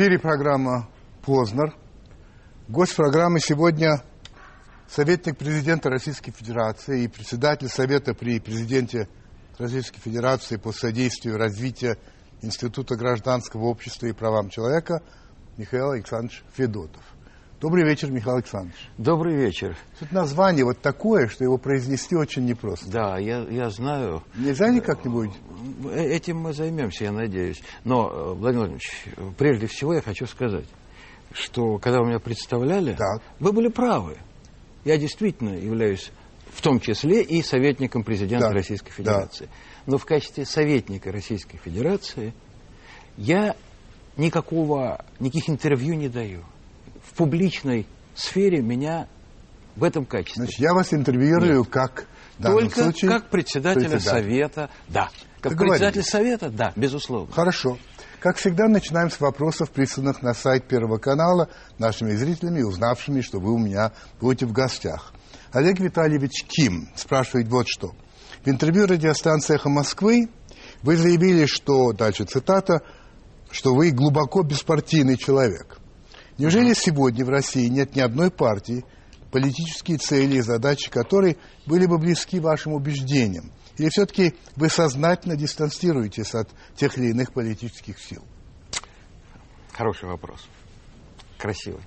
эфире программа «Познер». Гость программы сегодня советник президента Российской Федерации и председатель Совета при президенте Российской Федерации по содействию развитию Института гражданского общества и правам человека Михаил Александрович Федотов. Добрый вечер, Михаил Александрович. Добрый вечер. Тут название вот такое, что его произнести очень непросто. Да, я, я знаю. Нельзя никак-нибудь? Э, этим мы займемся, я надеюсь. Но, э, Владимир Владимирович, прежде всего я хочу сказать, что когда вы меня представляли, Так. вы были правы. Я действительно являюсь в том числе и советником президента Да, Российской Федерации. Но в качестве советника Российской Федерации я никакого, никаких интервью не даю. Публичной сфере меня в этом качестве. Значит, я вас интервьюирую как... в данном Только случае, как председателя председатель. совета, да. Как Договорились. председатель совета, да, безусловно. Хорошо. Как всегда, начинаем с вопросов, присланных на сайт Первого канала нашими зрителями, узнавшими, что вы у меня будете в гостях. Олег Витальевич Ким спрашивает вот что. В интервью радиостанции «Эхо Москвы» вы заявили, что, дальше цитата, что вы глубоко беспартийный человек. Неужели сегодня в России нет ни одной партии, политические цели и задачи которой были бы близки вашим убеждениям? Или все-таки вы сознательно дистанцируетесь от тех или иных политических сил? Хороший вопрос. Красивый.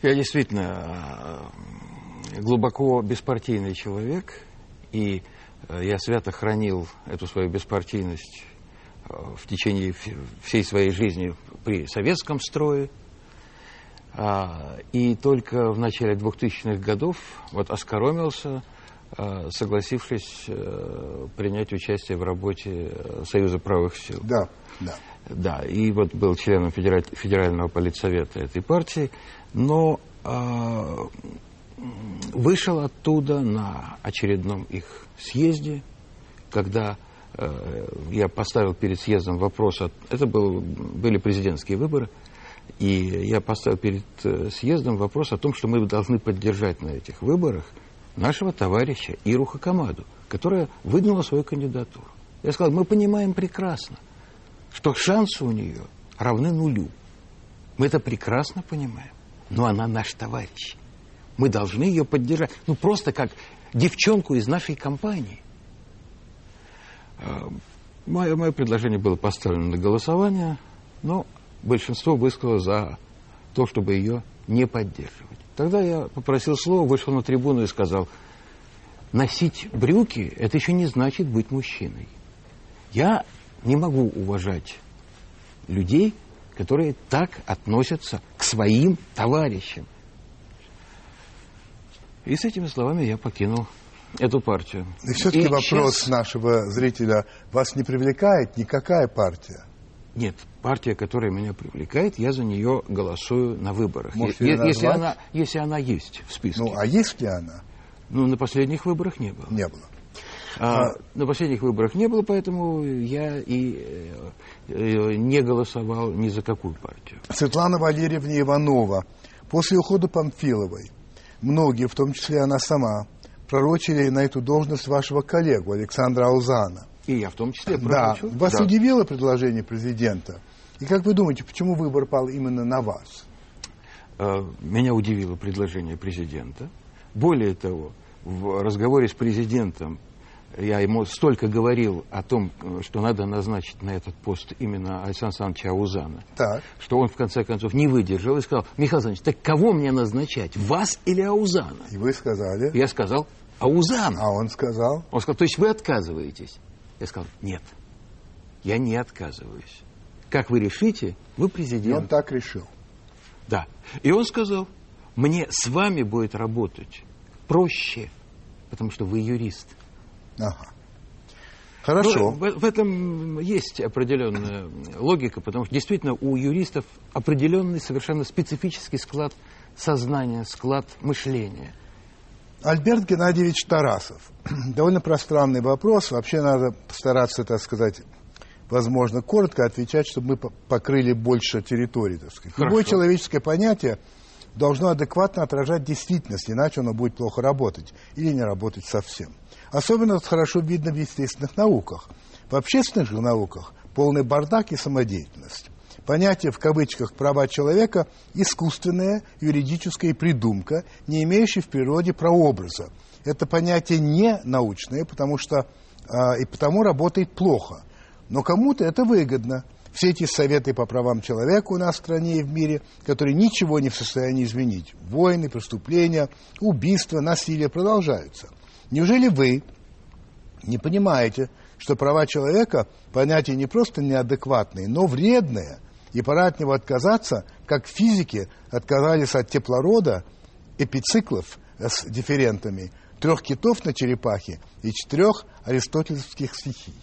Я действительно э, глубоко беспартийный человек, и э, я свято хранил эту свою беспартийность э, в течение всей своей жизни при советском строе. А, И только в начале 2000-х годов вот оскоромился, э, согласившись э, принять участие в работе э, Союза правых сил. Да, да. Да, и вот был членом федера- федерального политсовета этой партии, но м, вышел оттуда на очередном их съезде, когда э, я поставил перед съездом вопрос, от- это был, были президентские выборы, и я поставил перед э, съездом вопрос о том, что мы должны поддержать на этих выборах нашего товарища Иру Хакамаду, которая выдвинула свою кандидатуру. Я сказал, мы понимаем прекрасно, что шансы у нее равны нулю. Мы это прекрасно понимаем. Но она наш товарищ. Мы должны ее поддержать. Ну, просто как девчонку из нашей компании. Мое, мое предложение было поставлено на голосование, но большинство высказало за то, чтобы ее не поддерживать. Тогда я попросил слова, вышел на трибуну и сказал, носить брюки – это еще не значит быть мужчиной. Я не могу уважать людей, которые так относятся к своим товарищам. И с этими словами я покинул эту партию. И все-таки И вопрос сейчас- нашего зрителя. Вас не привлекает никакая партия? Нет, партия, которая меня привлекает, я за нее голосую на выборах. Можете Е- если, она, если она есть в списке. Ну, а есть ли она? Ну, на последних выборах не было. Не было. А, На последних выборах не было, поэтому я и э, э, не голосовал ни за какую партию. Светлана Валерьевна Иванова. После ухода Памфиловой многие, в том числе она сама, пророчили на эту должность вашего коллегу Александра Аузана. И я в том числе Да. Вас Да. удивило предложение президента? И как вы думаете, почему выбор пал именно на вас? Э, Меня удивило предложение президента. Более того, в разговоре с президентом я ему столько говорил о том, э, что надо назначить на этот пост именно Александра Александровича Аузана, Так. что он в конце концов не выдержал и сказал, Михаил Александрович, так кого мне назначать, вас или Аузана? И вы сказали. Я сказал, Аузана. А он сказал. Он сказал, то есть вы отказываетесь? Я сказал, нет, я не отказываюсь. Как вы решите, вы И президент. он так решил. Да. И он сказал, мне с вами будет работать проще, потому что вы юрист. Ага. Хорошо. Ну, в, в этом есть определенная логика, потому что действительно у юристов определенный совершенно специфический склад сознания, склад мышления. Альберт Геннадьевич Тарасов. Довольно пространный вопрос. Вообще надо постараться, так сказать, возможно, коротко отвечать, чтобы мы по- покрыли больше территории, так сказать. Хорошо. Любое человеческое понятие должно адекватно отражать действительность, иначе оно будет плохо работать или не работать совсем. Особенно это хорошо видно в естественных науках. В общественных же науках полный бардак и самодеятельность. Понятие в кавычках «права человека» – искусственная юридическая придумка, не имеющая в природе прообраза. Это понятие не научное, потому что а, и потому работает плохо. Но кому-то это выгодно. Все эти советы по правам человека у нас в стране и в мире, которые ничего не в состоянии изменить. Войны, преступления, убийства, насилие продолжаются. Неужели вы не понимаете, что права человека понятие не просто неадекватное, но вредное, и пора от него отказаться, как физики отказались от теплорода, эпициклов с дифферентами, трех китов на черепахе и четырех аристотельских стихий.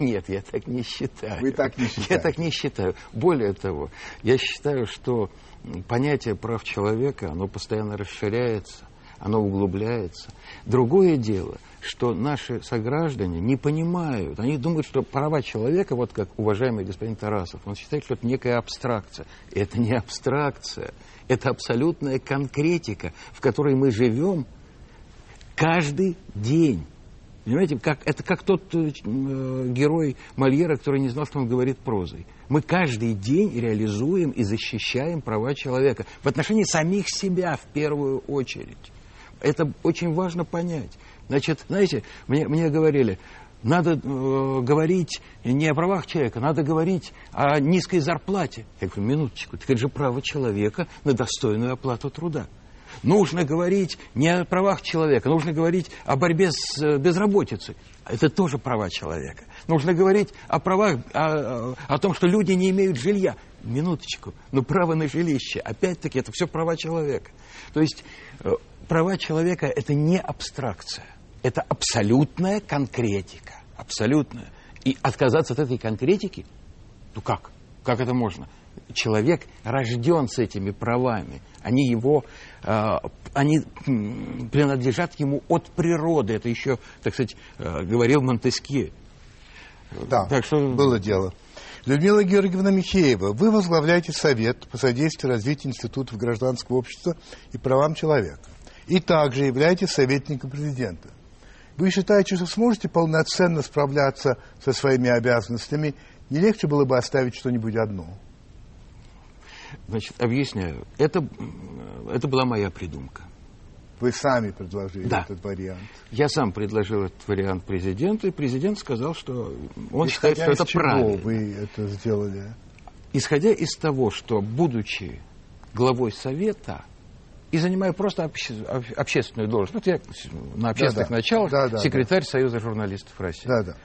Нет, я так не считаю. Вы так не считаете? Я так не считаю. Более того, я считаю, что понятие прав человека, оно постоянно расширяется, оно углубляется. Другое дело, что наши сограждане не понимают, они думают, что права человека, вот как уважаемый господин Тарасов, он считает, что это некая абстракция. Это не абстракция, это абсолютная конкретика, в которой мы живем каждый день. Понимаете, как, это как тот э, герой Мольера, который не знал, что он говорит прозой. Мы каждый день реализуем и защищаем права человека в отношении самих себя в первую очередь. Это очень важно понять. Значит, знаете, мне, мне говорили, надо э, говорить не о правах человека, надо говорить о низкой зарплате. Я говорю, минуточку, так это же право человека на достойную оплату труда. Нужно говорить не о правах человека, нужно говорить о борьбе с э, безработицей. Это тоже права человека. Нужно говорить о правах, о, о том, что люди не имеют жилья. Минуточку, но право на жилище, опять-таки, это все права человека. То есть э, права человека – это не абстракция, это абсолютная конкретика, абсолютная. И отказаться от этой конкретики, ну как? Как это можно? Человек рожден с этими правами – они его, э, они принадлежат ему от природы. Это еще, так сказать, э, говорил Монтескье. Да, так что... было дело. Людмила Георгиевна Михеева, вы возглавляете Совет по содействию развитию институтов гражданского общества и правам человека. И также являетесь советником президента. Вы считаете, что сможете полноценно справляться со своими обязанностями? Не легче было бы оставить что-нибудь одно? Значит, объясняю. Это, это была моя придумка. Вы сами предложили да. этот вариант. Я сам предложил этот вариант президенту, и президент сказал, что он Исходя считает, что это чего правильно. вы это сделали? Исходя из того, что, будучи главой Совета, и занимая просто обще, общественную должность, вот я на общественных да, началах да, да, секретарь да. Союза журналистов России. Да, да.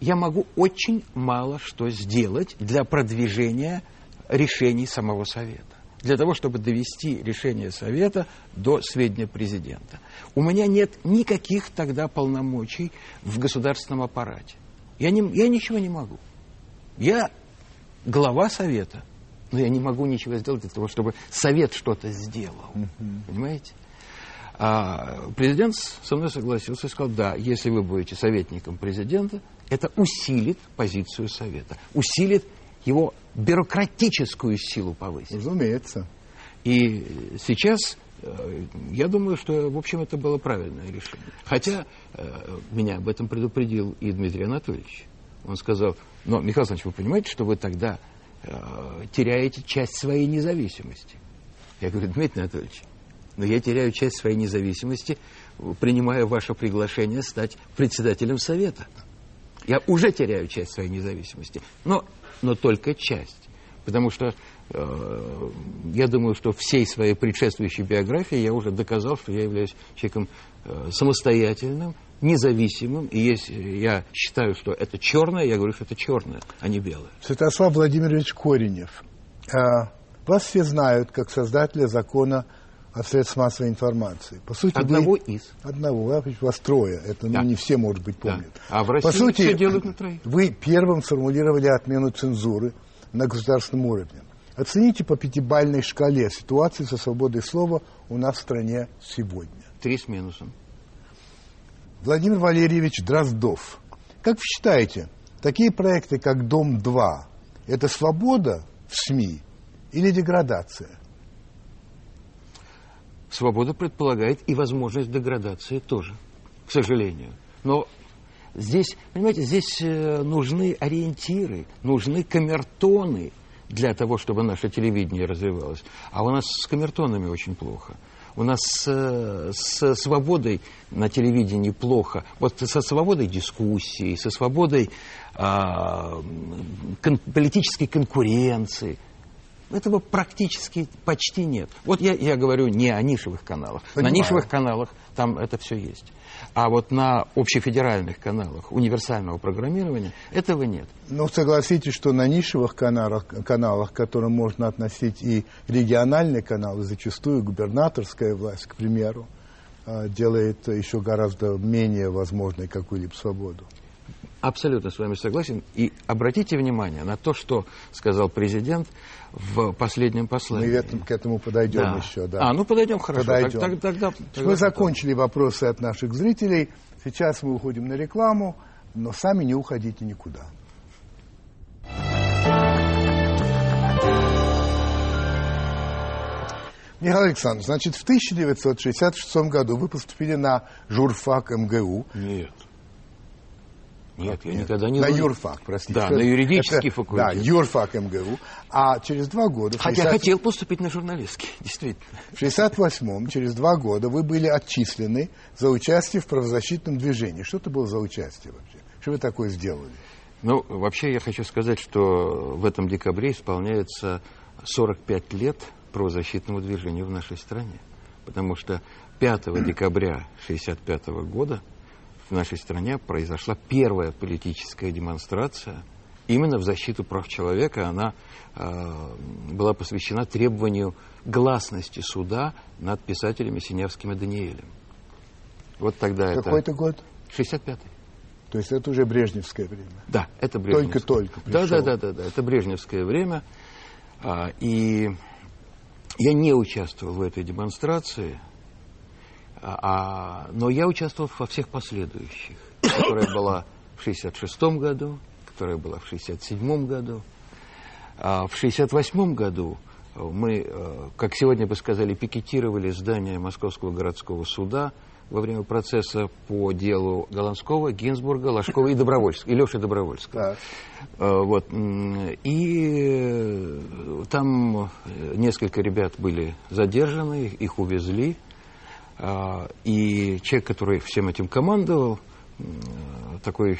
Я могу очень мало что сделать для продвижения решений самого Совета. Для того, чтобы довести решение Совета до сведения президента. У меня нет никаких тогда полномочий в государственном аппарате. Я, не, я ничего не могу. Я глава Совета, но я не могу ничего сделать для того, чтобы Совет что-то сделал. Uh-huh. Понимаете? А президент со мной согласился и сказал, да, если вы будете советником президента, это усилит позицию Совета, усилит его бюрократическую силу повысить. Разумеется. И сейчас э, я думаю, что, в общем, это было правильное решение. Хотя э, меня об этом предупредил и Дмитрий Анатольевич. Он сказал, но, Михаил Александрович, вы понимаете, что вы тогда теряете часть своей независимости? Я говорю, Дмитрий Анатольевич, но я теряю часть своей независимости, принимая ваше приглашение стать председателем Совета. Я уже теряю часть своей независимости. Но но только часть. Потому что э, я думаю, что всей своей предшествующей биографии я уже доказал, что я являюсь человеком э, самостоятельным, независимым. И если я считаю, что это черное, я говорю, что это черное, а не белое. Святослав Владимирович Коренев. Э, вас все знают как создателя закона о средствах массовой информации. По сути, одного вы, из. Одного, вас трое. Это ну, да. не все, может быть, помнят. Да. А в России По сути, все делают на троих. Вы первым сформулировали отмену цензуры на государственном уровне. Оцените по пятибальной шкале ситуацию со свободой слова у нас в стране сегодня. Три с минусом. Владимир Валерьевич Дроздов. Как вы считаете, такие проекты, как «Дом-2», это свобода в СМИ или деградация? Свобода предполагает и возможность деградации тоже, к сожалению. Но Здесь, понимаете, здесь э, нужны ориентиры, нужны камертоны для того, чтобы наше телевидение развивалось. А у нас с камертонами очень плохо. У нас э, с свободой на телевидении плохо. Вот со свободой дискуссии, со свободой э, кон политической конкуренции. Этого практически почти нет. Вот я, я говорю не о нишевых каналах. Понимаю. На нишевых каналах там это все есть. А вот на общефедеральных каналах универсального программирования этого нет. Ну, согласитесь, что на нишевых каналах, каналах, к которым можно относить и региональные каналы, зачастую губернаторская власть, к примеру, а, делает еще гораздо менее возможной какую-либо свободу. Абсолютно с вами согласен. И обратите внимание на то, что сказал президент в последнем послании. Мы к этому подойдем да. еще, да. А, ну подойдем хорошо. Подойдем. Так, так, тогда, тогда мы закончили вопросы от наших зрителей. Сейчас мы уходим на рекламу, но сами не уходите никуда. Михаил Александрович, значит, в 1966 году вы поступили на журфак МГУ. Нет. Нет, я никогда не... На юрфак, простите. Да, на юридический факультет. Да, юрфак МГУ. А через два года... Хотя 60... хотел поступить на журналистский, действительно. В 68-м, через два года, вы были отчислены за участие в правозащитном движении. Что это было за участие вообще? Что вы такое сделали? Ну, вообще я хочу сказать, что в этом декабре исполняется 45 лет правозащитному движению в нашей стране. Потому что 5 декабря 1965 года в нашей стране произошла первая политическая демонстрация именно в защиту прав человека. Она э, была посвящена требованию гласности суда над писателями Синявским и Даниэлем. Вот тогда Какой это... Какой это год? 65-й. То есть это уже брежневское время? Да, это брежневское. Только-только Да, да, да, да, да, это брежневское время. А, и я не участвовал в этой демонстрации, а, а, но я участвовал во всех последующих, которая была в 1966 году, которая была в 1967 году. А в 1968 году мы, э, как сегодня бы сказали, пикетировали здание Московского городского суда во время процесса по делу Голландского, Гинзбурга, Ложкова и Добровольского, и Леши Добровольского. Да. Вот. И там несколько ребят были задержаны, их увезли. А, и человек, который всем этим командовал, такой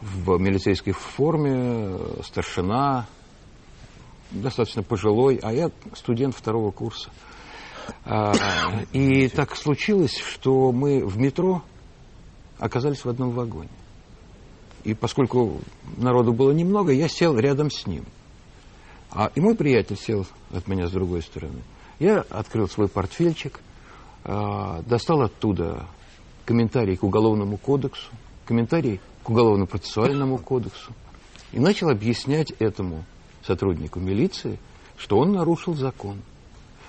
в милицейской форме, старшина, достаточно пожилой, а я студент второго курса. А, и так случилось, что мы в метро оказались в одном вагоне. И поскольку народу было немного, я сел рядом с ним. А, и мой приятель сел от меня с другой стороны. Я открыл свой портфельчик, достал оттуда комментарий к Уголовному кодексу, комментарий к Уголовно-процессуальному кодексу и начал объяснять этому сотруднику милиции, что он нарушил закон.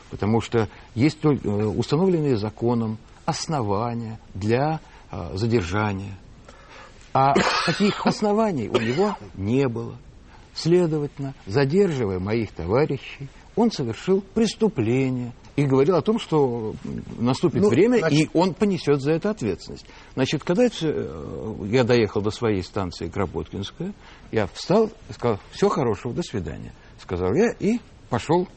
Потому что есть э, установленные законом основания для а, задержания. А таких оснований у него не было. Следовательно, задерживая моих товарищей, он совершил преступление, и говорил о том, что наступит ну, время, значит... и он понесет за это ответственность. Значит, когда э, я доехал до своей станции Кропоткинская, я встал и сказал, все хорошего, до свидания, сказал я, и пошел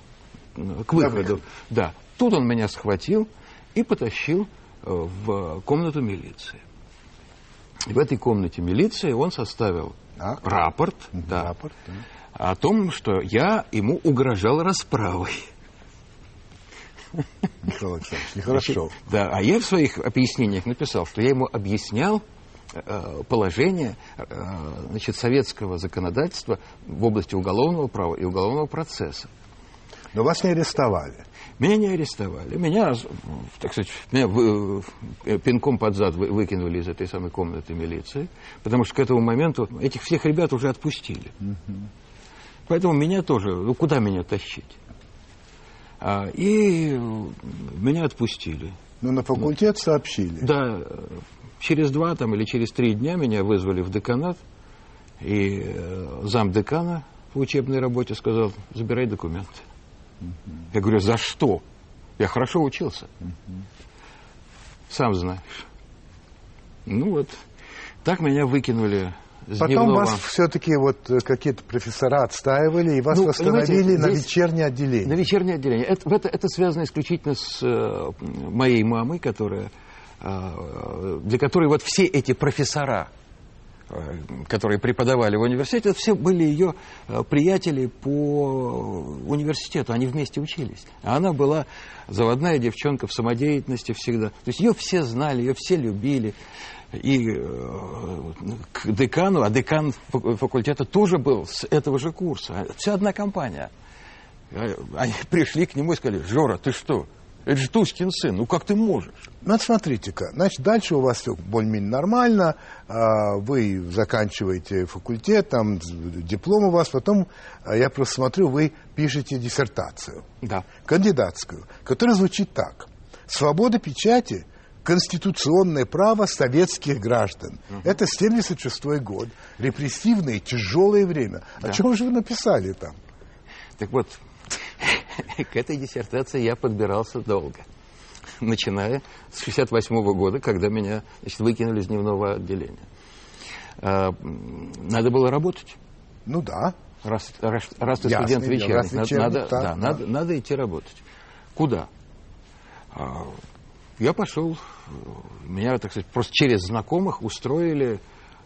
к выходу. Да, тут он меня схватил и потащил э, в комнату милиции. В этой комнате милиции он составил а? рапорт, да, рапорт да. о том, что я ему угрожал расправой. Михаил Александрович, нехорошо. Да, а я в своих объяснениях написал, что я ему объяснял э, положение э, значит, советского законодательства в области уголовного права и уголовного процесса. Но вас не арестовали. Меня не арестовали. Меня, так сказать, меня вы, э, пинком под зад выкинули из этой самой комнаты милиции, потому что к этому моменту этих всех ребят уже отпустили. Угу. Поэтому меня тоже, ну куда меня тащить? А, и меня отпустили. Ну, на факультет сообщили? Да. Через два там, или через три дня меня вызвали в деканат, и э, зам декана по учебной работе сказал, забирай документы. Угу. Я говорю, за что? Я хорошо учился. Угу. Сам знаешь. Ну вот, Так меня выкинули Потом дневного... вас все-таки вот э, какие-то профессора отстаивали, и вас Ну, восстановили на вечернее отделение. На вечернее отделение. Это, это, это связано исключительно с э, моей мамой, которая, э, для которой вот все эти профессора, э, которые преподавали в университете, это все были ее э, приятели по университету, они вместе учились. А она была заводная девчонка в самодеятельности всегда. То есть ее все знали, ее все любили. И э, к декану, а декан фак- факультета тоже был с этого же курса. Вся одна компания. Э, Они пришли к нему и сказали, Жора, ты что? Это же Туськин сын, ну как ты можешь? Ну, вот смотрите-ка, значит, дальше у вас все более-менее нормально, а, вы заканчиваете факультет, там диплом у вас, потом, а, я просто смотрю, вы пишете диссертацию, Да. кандидатскую, которая звучит так. Свобода печати – конституционное право советских граждан. Это 76 год, репрессивное, тяжелое время. О Да. чем же вы написали там? Так вот, к этой диссертации я подбирался долго. Начиная с 68 года, когда меня значит, выкинули из дневного отделения. А, Надо было работать. Ну да, Раз, раз, раз ты Ясное студент вечерний, раз надо, вечерний, надо- так, да, да. Надо, надо идти работать. Куда? А, я пошел, меня, так сказать, просто через знакомых устроили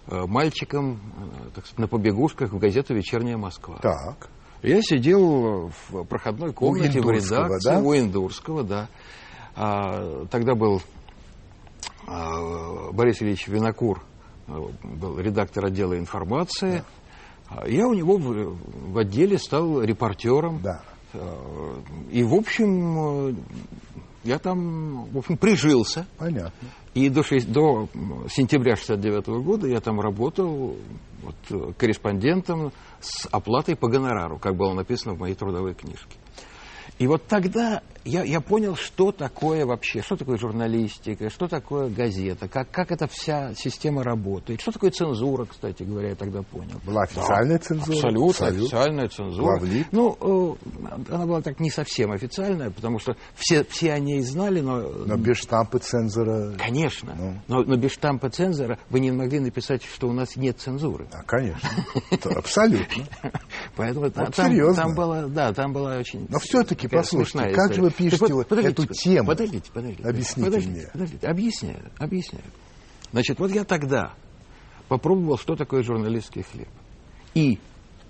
э, мальчиком, э, так сказать, на побегушках в газету «Вечерняя Москва». так. Я сидел в проходной комнате в редакции да? у Индурского, да. А, тогда был а, Борис Ильич Винокур, а, был редактор отдела информации. А Я у него в, в отделе стал репортером. Да. И, в общем, э, я там, в общем, прижился. Понятно. И до, шесть- до м, сентября 69 года я там работал вот, корреспондентом с оплатой по гонорару, как было написано в моей трудовой книжке. И вот тогда я, я понял, что такое вообще, что такое журналистика, что такое газета, как, как эта вся система работает, что такое цензура, кстати говоря, я тогда понял. Была официальная цензура? Абсолютно, Абсолютно. официальная цензура. Главлит? Ну, э, она была так не совсем официальная, потому что все, все о ней знали, но... Но без штампа цензора. Конечно. Ну. Но, но без штампа цензора вы не могли написать, что у нас нет цензуры. Да, конечно. Абсолютно. Поэтому там, серьезно. там была, да, там была очень. Но все-таки, послушайте, как же вы пишете вот подождите, эту тему? Подождите, подождите. Объясните подождите, мне. Подождите, объясняю, объясняю. Значит, вот я тогда попробовал, что такое журналистский хлеб. И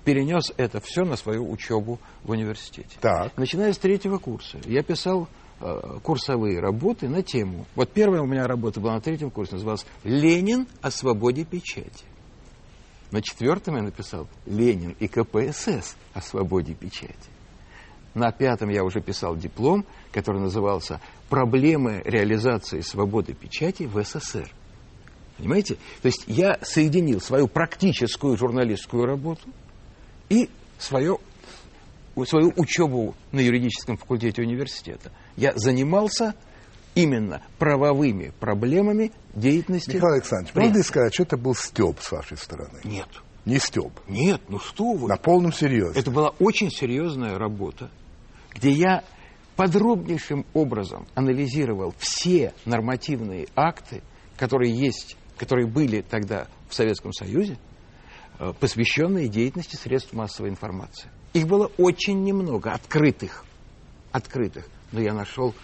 перенес это все на свою учебу в университете. Так. Начиная с третьего курса, я писал э, курсовые работы на тему. Вот первая у меня работа была на третьем курсе, называлась «Ленин о свободе печати». На четвертом я написал «Ленин и КПСС о свободе печати». На пятом я уже писал диплом, который назывался «Проблемы реализации свободы печати в СССР». Понимаете? То есть я соединил свою практическую журналистскую работу и свое, свою учебу на юридическом факультете университета. Я занимался именно правовыми проблемами деятельности. Михаил Александрович, прессы. можно сказать, что это был стёб с вашей стороны? Нет, Не стёб. нет, ну что вы. На полном серьезе. Это была очень серьезная работа, где я подробнейшим образом анализировал все нормативные акты, которые есть, которые были тогда в Советском Союзе, э, посвященные деятельности средств массовой информации. Их было очень немного, открытых, открытых. Но я нашел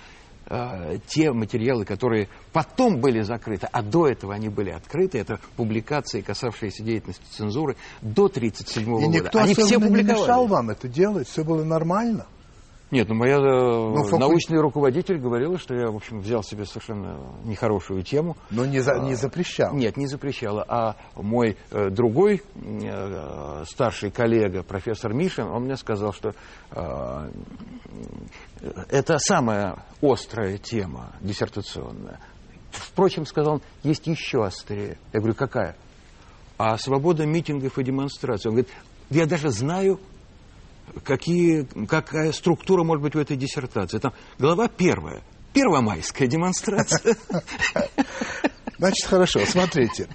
э, те материалы, которые потом были закрыты, а до этого они были открыты. Это публикации, касавшиеся деятельности цензуры до 1937 И года. никто они все не мешал вам это делать, все было нормально. Нет, ну моя э, факуль- научный руководитель говорила, что я, в общем, взял себе совершенно нехорошую тему. Но не, за- не запрещал. Нет, не запрещала. А мой э, другой э, старший коллега, профессор Мишин, он мне сказал, что э, это самая острая тема диссертационная. Впрочем, сказал он, есть еще острее. Я говорю, какая? А свобода митингов и демонстраций. Он говорит, я даже знаю, какие, какая структура может быть в этой диссертации. Там глава первая. Первомайская демонстрация. Значит, хорошо, смотрите.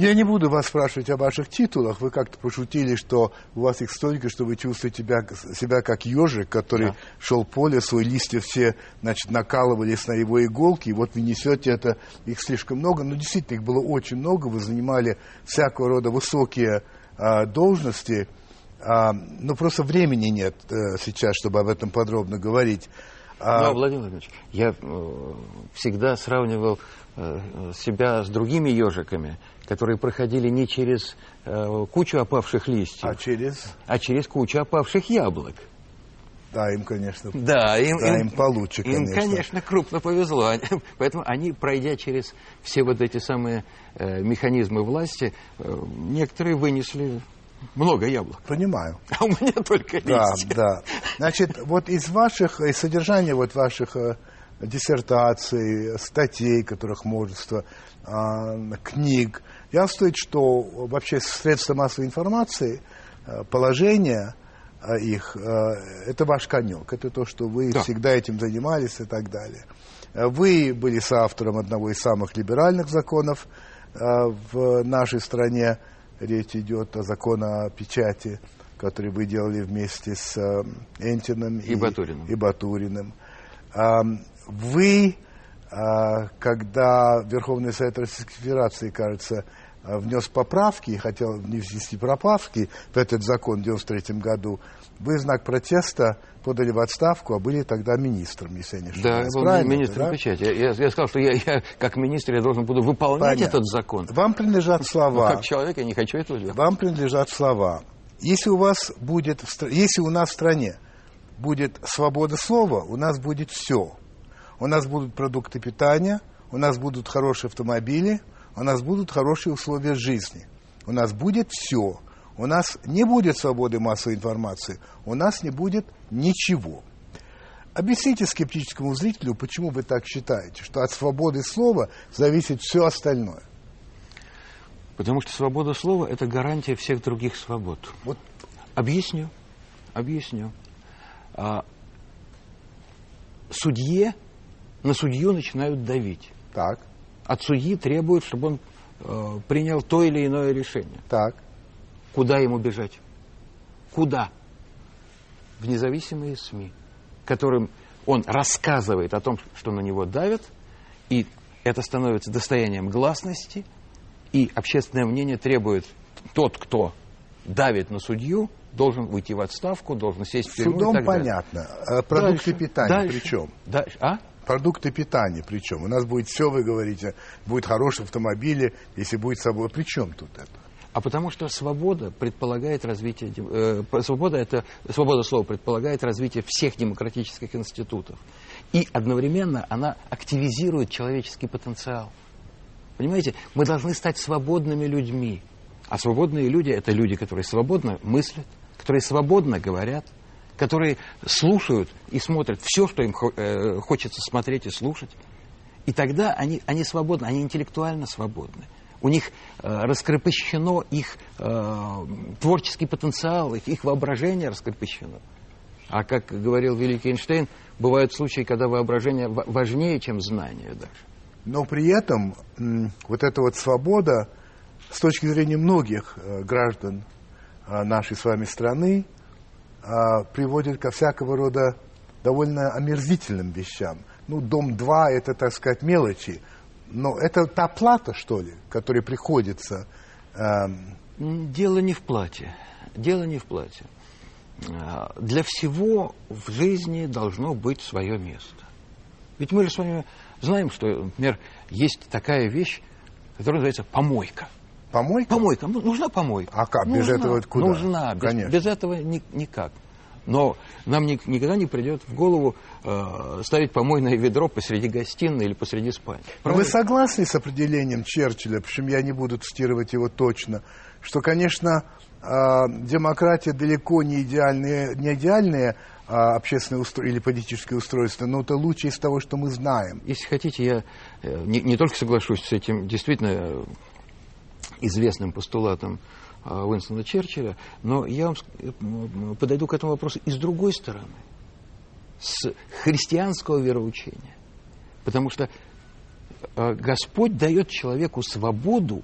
Я не буду вас спрашивать о ваших титулах. Вы как-то пошутили, что у вас их столько, что вы чувствуете себя, себя как ежик, который да. шел по лесу, и листья все значит, накалывались на его иголки, и вот вы несете это, их слишком много. Но действительно, их было очень много. Вы занимали всякого рода высокие а, должности. А, но просто времени нет а, сейчас, чтобы об этом подробно говорить. А... Ну, Владимир Владимирович, я э, всегда сравнивал э, себя с другими ежиками, которые проходили не через э, кучу опавших листьев, а через, а через кучу опавших яблок. Да, им, конечно, да, им, да, им, им получше, конечно. Им, конечно, крупно повезло. Поэтому они, пройдя через все вот эти самые э, механизмы власти, э, некоторые вынесли много яблок. Понимаю. А у меня только листья. Да, да. Значит, вот из ваших, из содержания вот ваших э, диссертаций, статей, которых множество, э, книг, явствует, что вообще средства массовой информации, э, положение э, их, это ваш конек, это то, что вы да. всегда этим занимались и так далее. Вы были соавтором одного из самых либеральных законов в нашей стране, Речь идет о законе о печати, который вы делали вместе с э, Энтином и, и Батуриным. И Батуриным. Вы, а, когда Верховный Совет Российской Федерации, кажется, внес поправки, хотел внести поправки в этот закон в 1993 году, вы в знак протеста подали в отставку, а были тогда министром, если я не ошибаюсь. Да, я был министром да? печати. Я, я, я сказал, что я, я, как министр, я должен буду выполнять Понятно. этот закон. Вам принадлежат слова. Но как человек я не хочу этого делать. Вам принадлежат слова. Если у вас будет, если у нас в стране будет свобода слова, у нас будет все. У нас будут продукты питания, у нас будут хорошие автомобили, у нас будут хорошие условия жизни. У нас будет все у нас не будет свободы массовой информации, у нас не будет ничего. Объясните скептическому зрителю, почему вы так считаете, что от свободы слова зависит все остальное. Потому что свобода слова – это гарантия всех других свобод. Вот. Объясню. Объясню. А, судье, на судью начинают давить. Так. От судьи требуют, чтобы он э, принял то или иное решение. Так. Куда ему бежать? Куда? В независимые СМИ, которым он рассказывает о том, что на него давят, и это становится достоянием гласности, и общественное мнение требует тот, кто давит на судью, должен уйти в отставку, должен сесть в тюрьму Судом и так понятно. Далее. Продукты дальше, питания дальше, причем? Дальше, а? Продукты питания причем? У нас будет все, вы говорите, будет хороший автомобиль, если будет с собой. При чем тут это? А потому что свобода предполагает развитие... Э, свобода, это, свобода слова предполагает развитие всех демократических институтов. И одновременно она активизирует человеческий потенциал. Понимаете, мы должны стать свободными людьми. А свободные люди – это люди, которые свободно мыслят, которые свободно говорят, которые слушают и смотрят все, что им э, хочется смотреть и слушать. И тогда они, они свободны, они интеллектуально свободны у них э, раскрепощено их э, творческий потенциал, их, их воображение раскрепощено. А как говорил великий Эйнштейн, бывают случаи, когда воображение важнее, чем знание даже. Но при этом вот эта вот свобода, с точки зрения многих э, граждан нашей с вами страны, приводит ко всякого рода довольно омерзительным вещам. Ну, дом-2 это, так сказать, мелочи. Но это та плата, что ли, которая приходится... Эм... Дело не в плате. Дело не в плате. А, для всего в жизни должно быть свое место. Ведь мы же с вами знаем, что, например, есть такая вещь, которая называется помойка. Помойка? Помойка. Ну, нужна помойка. А как? Нужна, без этого куда? Нужна. Без, без этого ни, никак. Но нам ни, никогда не придет в голову э, ставить помойное ведро посреди гостиной или посреди спальни. Вы согласны с определением Черчилля, причем я не буду цитировать его точно, что, конечно, э, демократия далеко не идеальные, не идеальные э, общественные устро... или политические устройства, но это лучше из того, что мы знаем. Если хотите, я э, не, не только соглашусь с этим действительно э, известным постулатом Уинстона Черчилля, но я вам подойду к этому вопросу и с другой стороны, с христианского вероучения. Потому что а, Господь дает человеку свободу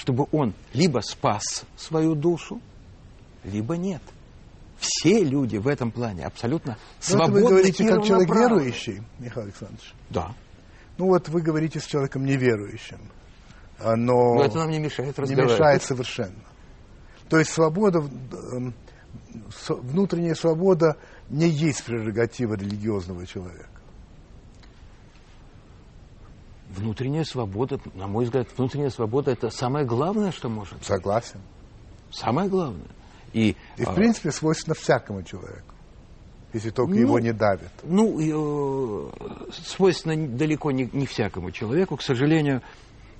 чтобы он либо спас свою душу, либо нет. Все люди в этом плане абсолютно свободны. Ну, вы говорите, как человек равноправны. верующий, Михаил Александрович. Да. Ну вот вы говорите с человеком неверующим. Но, Но это нам не мешает не разговаривать. мешает совершенно. То есть свобода, эм, внутренняя свобода не есть прерогатива религиозного человека. Внутренняя свобода, на мой взгляд, внутренняя свобода это самое главное, что может. Согласен. Самое главное. И, И, в а, принципе, свойственно всякому человеку, если только Ну, его не давят. Ну, э, свойственно не- далеко не, не всякому человеку, к сожалению,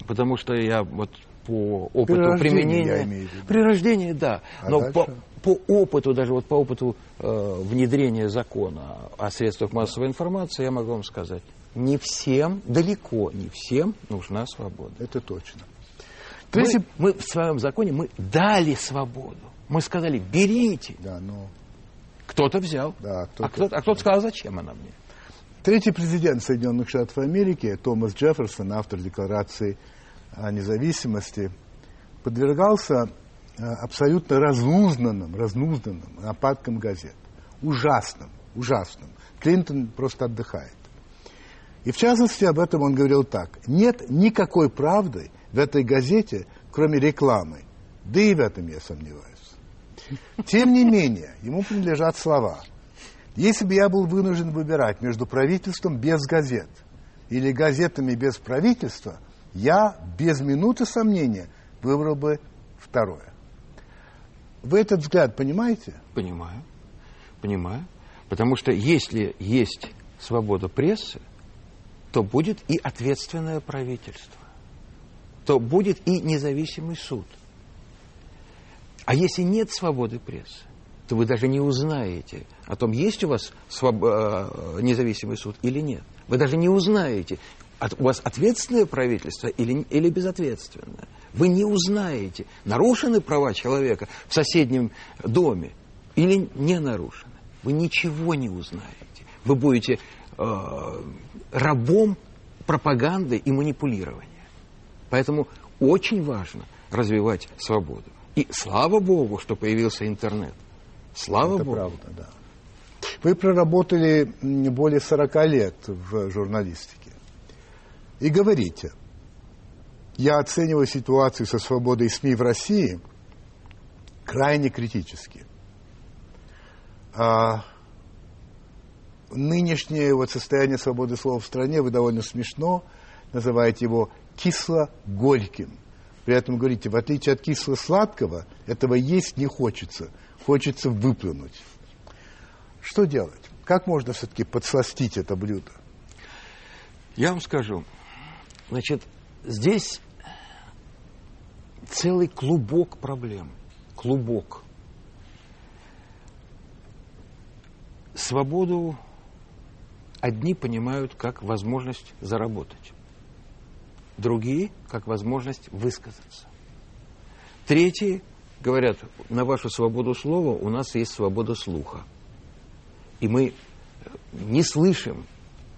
потому что я вот по опыту При рождении, применения... При рождении, да. А Но дальше? по, по опыту, даже вот по опыту э, внедрения закона о средствах массовой информации, я могу вам сказать, не всем, далеко не всем нужна свобода. Это точно. Мы, Третий... мы в своем законе мы дали свободу. Мы сказали, берите. Да, ну, Кто-то взял. Да, а кто-то- а кто-то сказал, зачем она мне? Третий президент Соединенных Штатов Америки, Томас Джефферсон, автор Декларации о независимости, подвергался э, абсолютно разнузданным, разнузданным нападкам газет. Ужасным, ужасным. Клинтон просто отдыхает. И в частности об этом он говорил так. Нет никакой правды в этой газете, кроме рекламы. Да и в этом я сомневаюсь. Тем не менее, ему принадлежат слова. Если бы я был вынужден выбирать между правительством без газет или газетами без правительства, я без минуты сомнения выбрал бы второе. Вы этот взгляд понимаете? Понимаю. Понимаю. Потому что если есть свобода прессы, то будет и ответственное правительство, то будет и независимый суд. А если нет свободы прессы, то вы даже не узнаете о том, есть у вас своб- э, независимый суд или нет. Вы даже не узнаете, у вас ответственное правительство или, или безответственное. Вы не узнаете, нарушены права человека в соседнем доме или не нарушены. Вы ничего не узнаете. Вы будете э, рабом пропаганды и манипулирования. Поэтому очень важно развивать свободу. И слава Богу, что появился интернет. Слава Это Богу. правда, да. Вы проработали более 40 лет в журналистике. И говорите, я оцениваю ситуацию со свободой СМИ в России крайне критически. А нынешнее вот состояние свободы слова в стране вы довольно смешно называете его кисло-горьким. При этом говорите, в отличие от кисло-сладкого, этого есть не хочется, хочется выплюнуть. Что делать? Как можно все-таки подсластить это блюдо? Я вам скажу, значит, здесь целый клубок проблем. Клубок. Свободу одни понимают как возможность заработать, другие как возможность высказаться. Третьи говорят, на вашу свободу слова у нас есть свобода слуха. И мы не слышим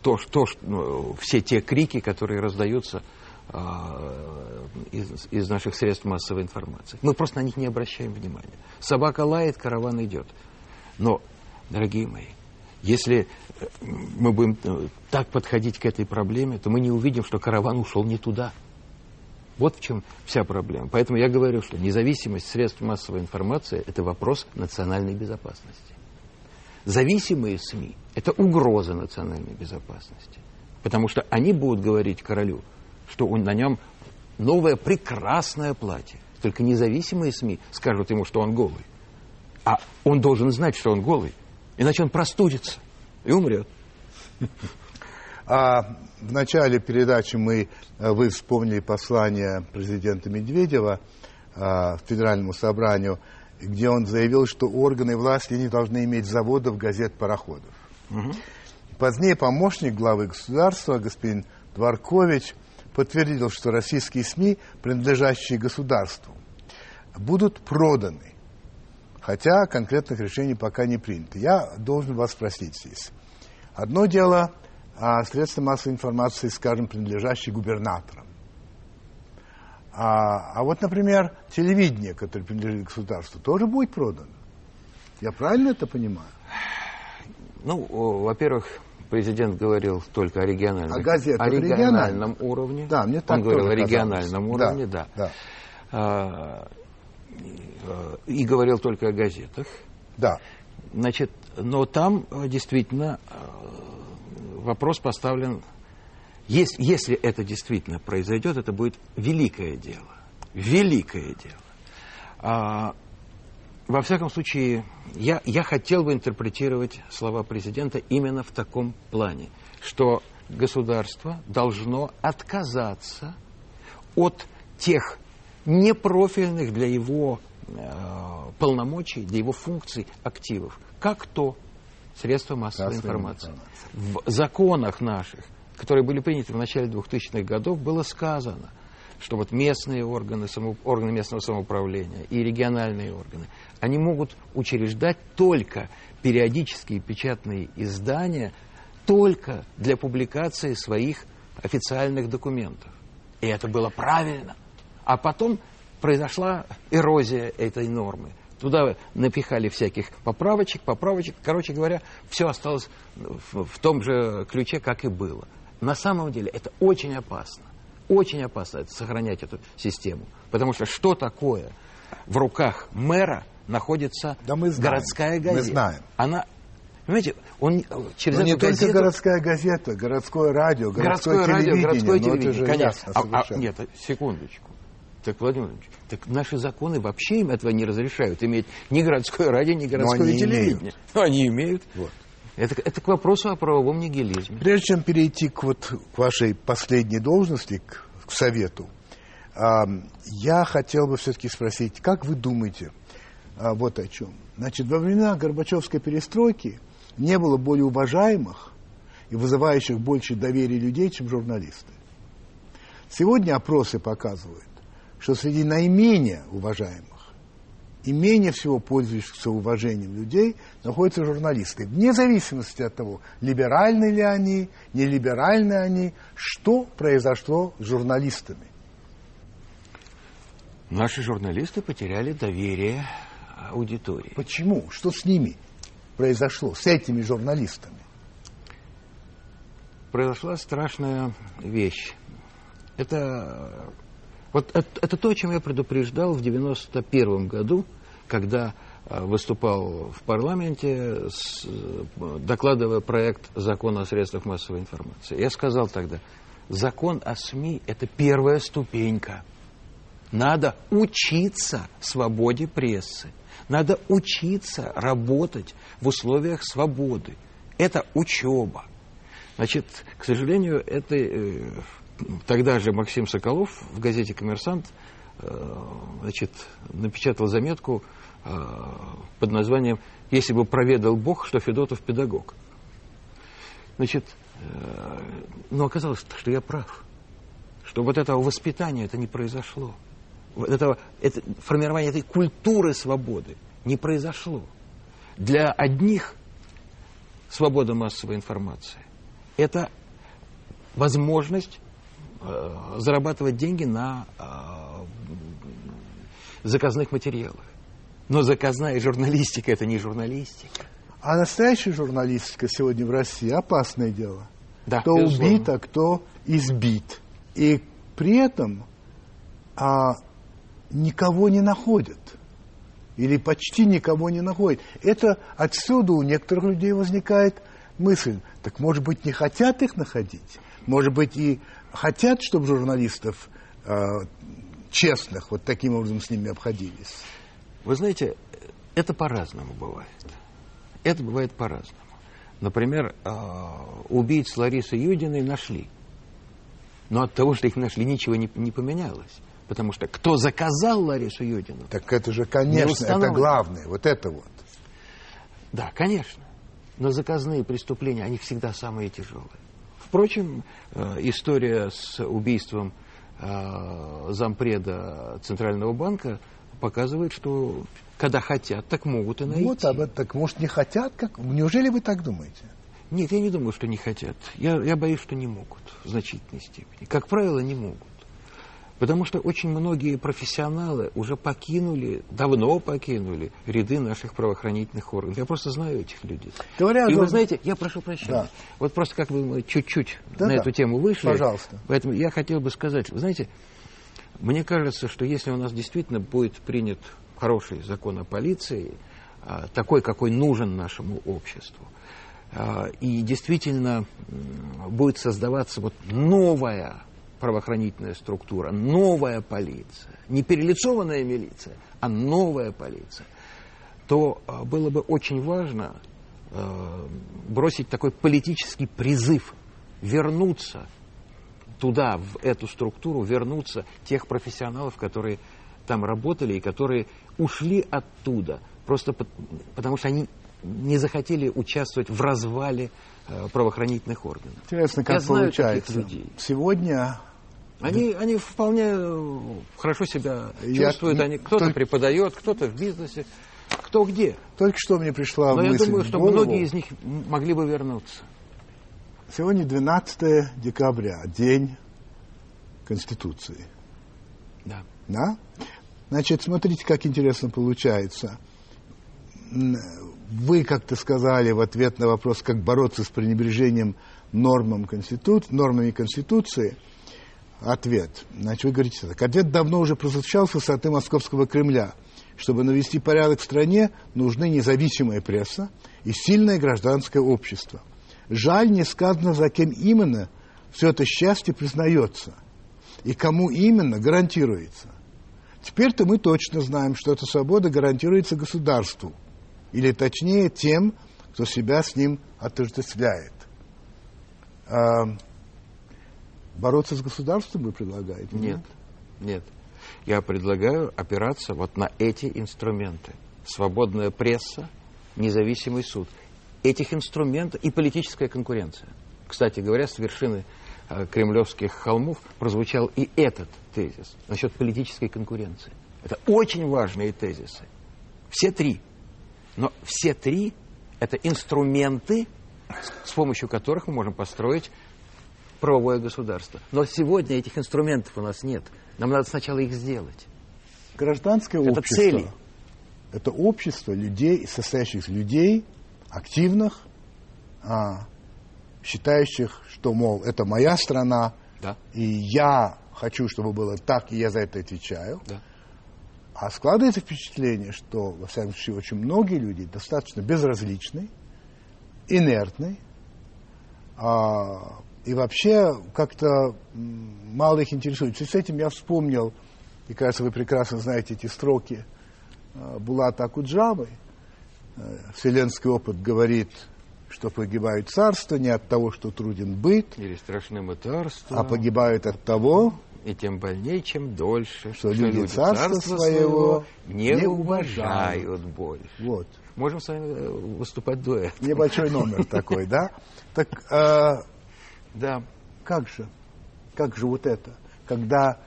то, что, ну, все те крики, которые раздаются а, из, из наших средств массовой информации. Мы просто на них не обращаем внимания. Собака лает, караван идет. Но, дорогие мои, если э, мы будем э, так подходить к этой проблеме, то мы не увидим, что караван ушел не туда. Вот в чем вся проблема. Поэтому я говорю, что независимость средств массовой информации – это вопрос национальной безопасности. Зависимые СМИ – это угроза национальной безопасности. Потому что они будут говорить королю, что он, на нем новое прекрасное платье. Только независимые СМИ скажут ему, что он голый. А он должен знать, что он голый. Иначе он простудится и умрет. А в начале передачи мы, э, вы вспомнили послание президента Медведева а, Федеральному собранию, где он заявил, что органы власти не должны иметь заводов, газет, пароходов. Позднее помощник главы государства, господин Дворкович, подтвердил, что российские СМИ, принадлежащие государству, будут проданы. Хотя конкретных решений пока не принято. Я должен вас спросить здесь. Одно дело а, средства массовой информации, скажем, принадлежащие губернаторам. А, а вот, например, телевидение, которое принадлежит государству, тоже будет продано. Я правильно это понимаю? Ну, во-первых, президент говорил только о региональном, а газета о региональном уровне. Да, мне так Он говорил о казалось. региональном уровне, да. да. да. А, и говорил только о газетах. Да. Значит, но там э, действительно э, вопрос поставлен, если, если это действительно произойдет, это будет великое дело. Великое дело. А, во всяком случае, я, я хотел бы интерпретировать слова президента именно в таком плане, что государство должно отказаться от тех непрофильных для его э, полномочий, для его функций активов, как то средства массовой информации. информации. В законах наших, которые были приняты в начале 2000-х годов, было сказано, что вот местные органы, само, органы местного самоуправления и региональные органы, они могут учреждать только периодические печатные издания, только для публикации своих официальных документов. И это было правильно. А потом произошла эрозия этой нормы. Туда напихали всяких поправочек, поправочек. Короче говоря, все осталось в, в том же ключе, как и было. На самом деле это очень опасно. Очень опасно это, сохранять эту систему. Потому что что такое в руках мэра находится Да мы знаем, городская газета? мы знаем. Она, понимаете, он через Но эту не только газету... городская газета, городское радио, городское, Городское радио, телевидение. городское телевидение, же конечно. ясно А- а, нет, секундочку. Так, Владимир Владимирович, так наши законы вообще им этого не разрешают. Иметь ни городское радио, ни городское телевидение. имеют. Но они имеют. Вот. Это, это к вопросу о правовом нигилизме. Прежде чем перейти к, вот, к вашей последней должности, к, к совету, а, я хотел бы все-таки спросить, как вы думаете а, вот о чем? Значит, во времена Горбачевской перестройки не было более уважаемых и вызывающих больше доверия людей, чем журналисты. Сегодня опросы показывают, что среди наименее уважаемых и менее всего пользующихся уважением людей находятся журналисты. Вне зависимости от того, либеральны ли они, нелиберальны они, что произошло с журналистами. Наши журналисты потеряли доверие аудитории. Почему? Что с ними произошло, с этими журналистами? Произошла страшная вещь. Это, вот это, это то, о чем я предупреждал в 91 году, когда э, выступал в парламенте, с, э, докладывая проект закона о средствах массовой информации. Я сказал тогда, закон о СМИ – это первая ступенька. Надо учиться свободе прессы. Надо учиться работать в условиях свободы. Это учеба. Значит, к сожалению, это э, тогда же Максим Соколов в газете «Коммерсант» э, значит, напечатал заметку э, под названием «Если бы проведал Бог, что Федотов педагог». Значит, э, но оказалось, что я прав, что вот этого воспитания это не произошло. Вот этого, это, формирование этой культуры свободы не произошло. Для одних свобода массовой информации – это возможность зарабатывать деньги на э, заказных материалах. Но заказная журналистика – это не журналистика. А настоящая журналистика сегодня в России опасное дело. Да, кто безусловно. убит, а кто избит. И при этом а, никого не находят. Или почти никого не находят. Это отсюда у некоторых людей возникает мысль, так может быть не хотят их находить? Может быть и хотят, чтобы журналистов а, честных вот таким образом с ними обходились? Вы знаете, это по-разному бывает. Это бывает по-разному. Например, э, убийц Ларисы Юдиной нашли. Но от того, что их нашли, ничего не, не поменялось. Потому что кто заказал Ларису Юдину? Так это же, конечно, это главное. Вот это вот. Да, конечно. Но заказные преступления, они всегда самые тяжелые. Впрочем, э, история с убийством э, зампреда Центрального банка показывает, что когда хотят, так могут и найти. Вот об этом. Так может не хотят? Как? Неужели вы так думаете? Нет, я не думаю, что не хотят. Я, я боюсь, что не могут в значительной степени. Как правило, не могут. Потому что очень многие профессионалы уже покинули, давно покинули ряды наших правоохранительных органов. Я просто знаю этих людей. Говоря И вы знаете, я прошу прощения. Да. Вот просто как бы мы чуть-чуть Да, на да. эту тему вышли. Пожалуйста. Поэтому я хотел бы сказать, вы знаете, мне кажется, что если у нас действительно будет принят хороший закон о полиции, а, такой, какой нужен нашему обществу, а, и действительно будет создаваться вот новая правоохранительная структура, новая полиция, не перелицованная милиция, а новая полиция, то а, было бы очень важно э, бросить такой политический призыв вернуться туда, в эту структуру, вернуться тех профессионалов, которые там работали и которые ушли оттуда, просто пот- потому что они не захотели участвовать в развале э, правоохранительных органов. Интересно, Я как знаю таких получается. людей. Сегодня Они, они вполне э, хорошо себя Я- чувствуют. Они, кто-то только- преподает, кто-то в бизнесе, кто где. только что мне пришла Но я мысль думаю, в что многие из них могли бы вернуться. Сегодня 12 декабря, день Конституции. Да. Да? Значит, смотрите, как интересно получается. Вы как-то сказали в ответ на вопрос, как бороться с пренебрежением нормам Конститу... нормами Конституции. Ответ. Значит, вы говорите так. Ответ давно уже прозвучал с высоты Московского Кремля. Чтобы навести порядок в стране, нужны независимая пресса и сильное гражданское общество. Жаль, не сказано, за кем именно все это счастье признается и кому именно гарантируется. Теперь-то мы точно знаем, что эта свобода гарантируется государству, или точнее тем, кто себя с ним отождествляет. Бороться с государством вы предлагаете? Нет, нет. Я предлагаю опираться вот на эти инструменты. Свободная пресса, независимый суд. Этих инструментов и политическая конкуренция. Кстати говоря, с вершины э, кремлевских холмов прозвучал и этот тезис насчет политической конкуренции. Это очень важные тезисы. Все три. Но все три – это инструменты, с помощью которых мы можем построить правовое государство. Но сегодня этих инструментов у нас нет. Нам надо сначала их сделать. Гражданское Это общество. цели. Это общество людей, состоящих из людей, активных, а, считающих, что, мол, это моя страна, Да, и я хочу, чтобы было так, и я за это отвечаю. да. А складывается впечатление, что, во всяком случае, очень многие люди достаточно безразличны, инертны, а, и вообще как-то мало их интересует. С этим я вспомнил, и, кажется, вы прекрасно знаете эти строки а, Булата Акуджавы. Э, Вселенский опыт говорит, что погибают царства не от того, что труден быт, Или страшны мытарства, а погибают от того, и тем больнее, чем дольше, Что люди царства своего не, не уважают больше. вот, Можем с вами э, выступать дуэт. небольшой номер такой, да? Так э, Да. как же, как же вот это, когда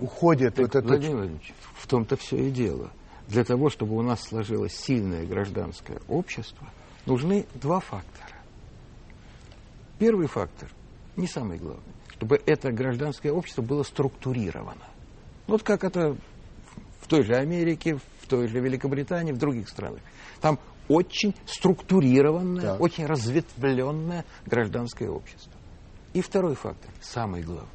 уходит Так, вот это... Владимир Владимирович, в том-то все и дело. Для того, чтобы у нас сложилось сильное гражданское общество, нужны два фактора. Первый фактор, не самый главный, чтобы это гражданское общество было структурировано. Вот как это в той же Америке, в той же Великобритании, в других странах. Там очень структурированное, Так. очень разветвленное гражданское общество. И второй фактор, самый главный,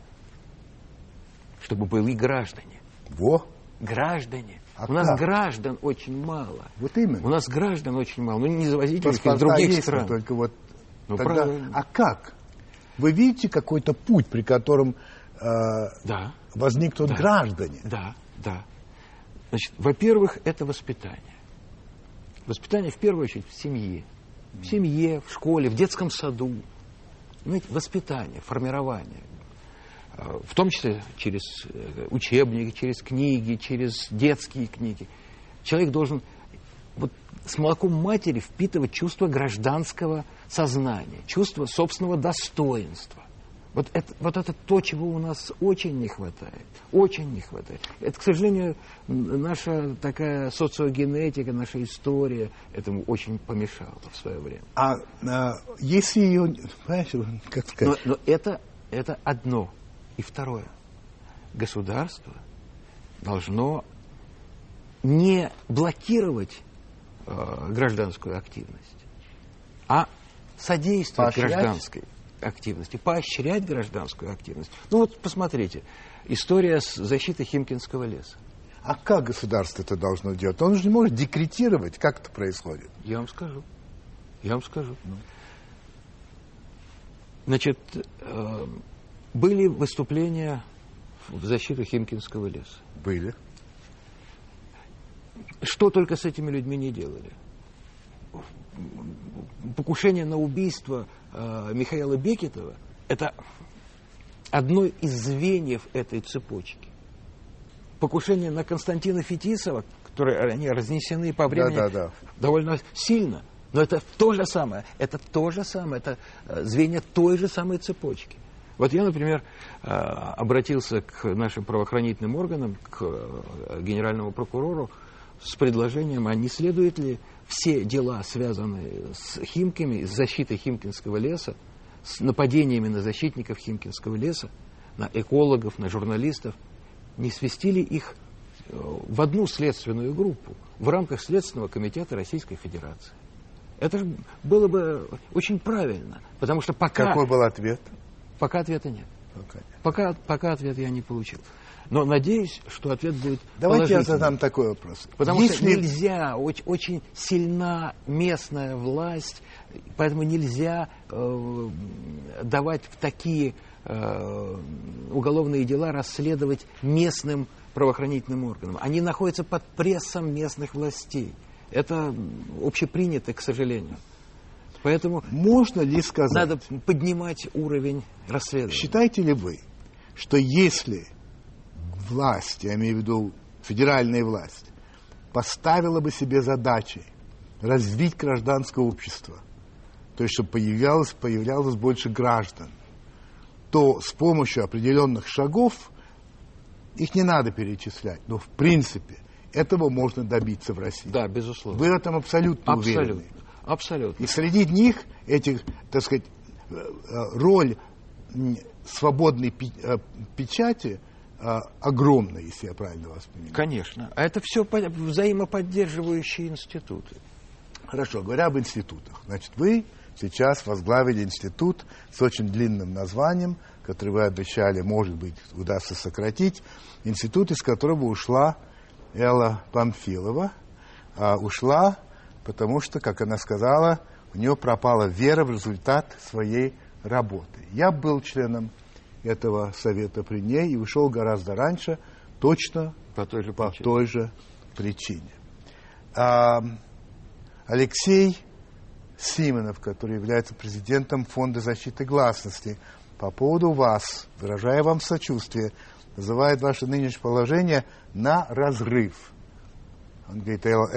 чтобы были граждане. Во, Граждане. А У нас как? граждан очень мало. вот именно. У нас граждан очень мало. Ну, не завозите их из других есть, стран. только вот Ну, тогда- правильно. А как? Вы видите какой-то путь, при котором э, Да, возникнут Да. граждане? да, да. Значит, во-первых, это воспитание. Воспитание в первую очередь в семье. В семье, в школе, в детском саду. Понимаете, воспитание, формирование. Э, В том числе через э, учебники, через книги, через детские книги. Человек должен вот с молоком матери впитывать чувство гражданского сознания, чувство собственного достоинства. Вот это, вот это то, чего у нас очень не хватает. Очень не хватает. Это, к сожалению, наша такая социогенетика, наша история этому очень помешала в свое время. А э, если ее, понимаете, как Но, сказать, но это, это одно. И второе. государство должно не блокировать э, гражданскую активность, а содействовать Поощрять? гражданской активности, поощрять гражданскую активность. Ну вот посмотрите, история с защитой Химкинского леса. А как государство это должно делать? Он же не может декретировать, как это происходит. Я вам скажу. Я вам скажу. Значит, э, были выступления в защиту Химкинского леса. Были. Что только с этими людьми не делали. Покушение на убийство э, Михаила Бекетова – это одно из звеньев этой цепочки. Покушение на Константина Фетисова, которые они разнесены по времени Да-да-да. довольно сильно. Но это то же самое, это то же самое, это э, звенья той же самой цепочки. Вот я, например, э, обратился к нашим правоохранительным органам, к э, генеральному прокурору с предложением, а не следует ли все дела, связанные с Химками, с защитой Химкинского леса, с нападениями на защитников Химкинского леса, на экологов, на журналистов, не свести ли их э, в одну следственную группу в рамках Следственного комитета Российской Федерации. Это же было бы очень правильно, потому что пока, Какой был ответ? пока ответа нет. Пока нет. Пока, пока ответ я не получил. Но надеюсь, что ответ будет Давайте я задам такой вопрос. Потому Если- что нельзя, очень, очень сильна местная власть, поэтому нельзя э, давать в такие э, уголовные дела расследовать местным правоохранительным органам. Они находятся под прессом местных властей. Это общепринято, к сожалению. Поэтому Можно ли сказать, надо поднимать уровень расследования. считаете ли вы, что если власть, я имею в виду федеральная власть, поставила бы себе задачей развить гражданское общество, то есть чтобы появлялось, появлялось больше граждан, то с помощью определенных шагов, их не надо перечислять, но в принципе этого можно добиться в России. Да, безусловно. Вы в этом абсолютно уверены. Абсолютно. Абсолютно. И среди них этих, так сказать, э, э, роль свободной э, печати э, огромная, если я правильно вас понимаю. Конечно. А это все взаимоподдерживающие институты. Хорошо, говоря об институтах. Значит, вы сейчас возглавили институт с очень длинным названием, который вы обещали, может быть, удастся сократить. Институт, из которого ушла Элла Памфилова. А ушла, потому что, как она сказала, у нее пропала вера в результат своей работы. Я был членом этого совета при ней и ушел гораздо раньше, точно По той же по причине. той же причине. А, Алексей Симонов, который является президентом Фонда защиты гласности, по поводу вас, выражая вам сочувствие, называет ваше нынешнее положение на разрыв. Он говорит, Элла,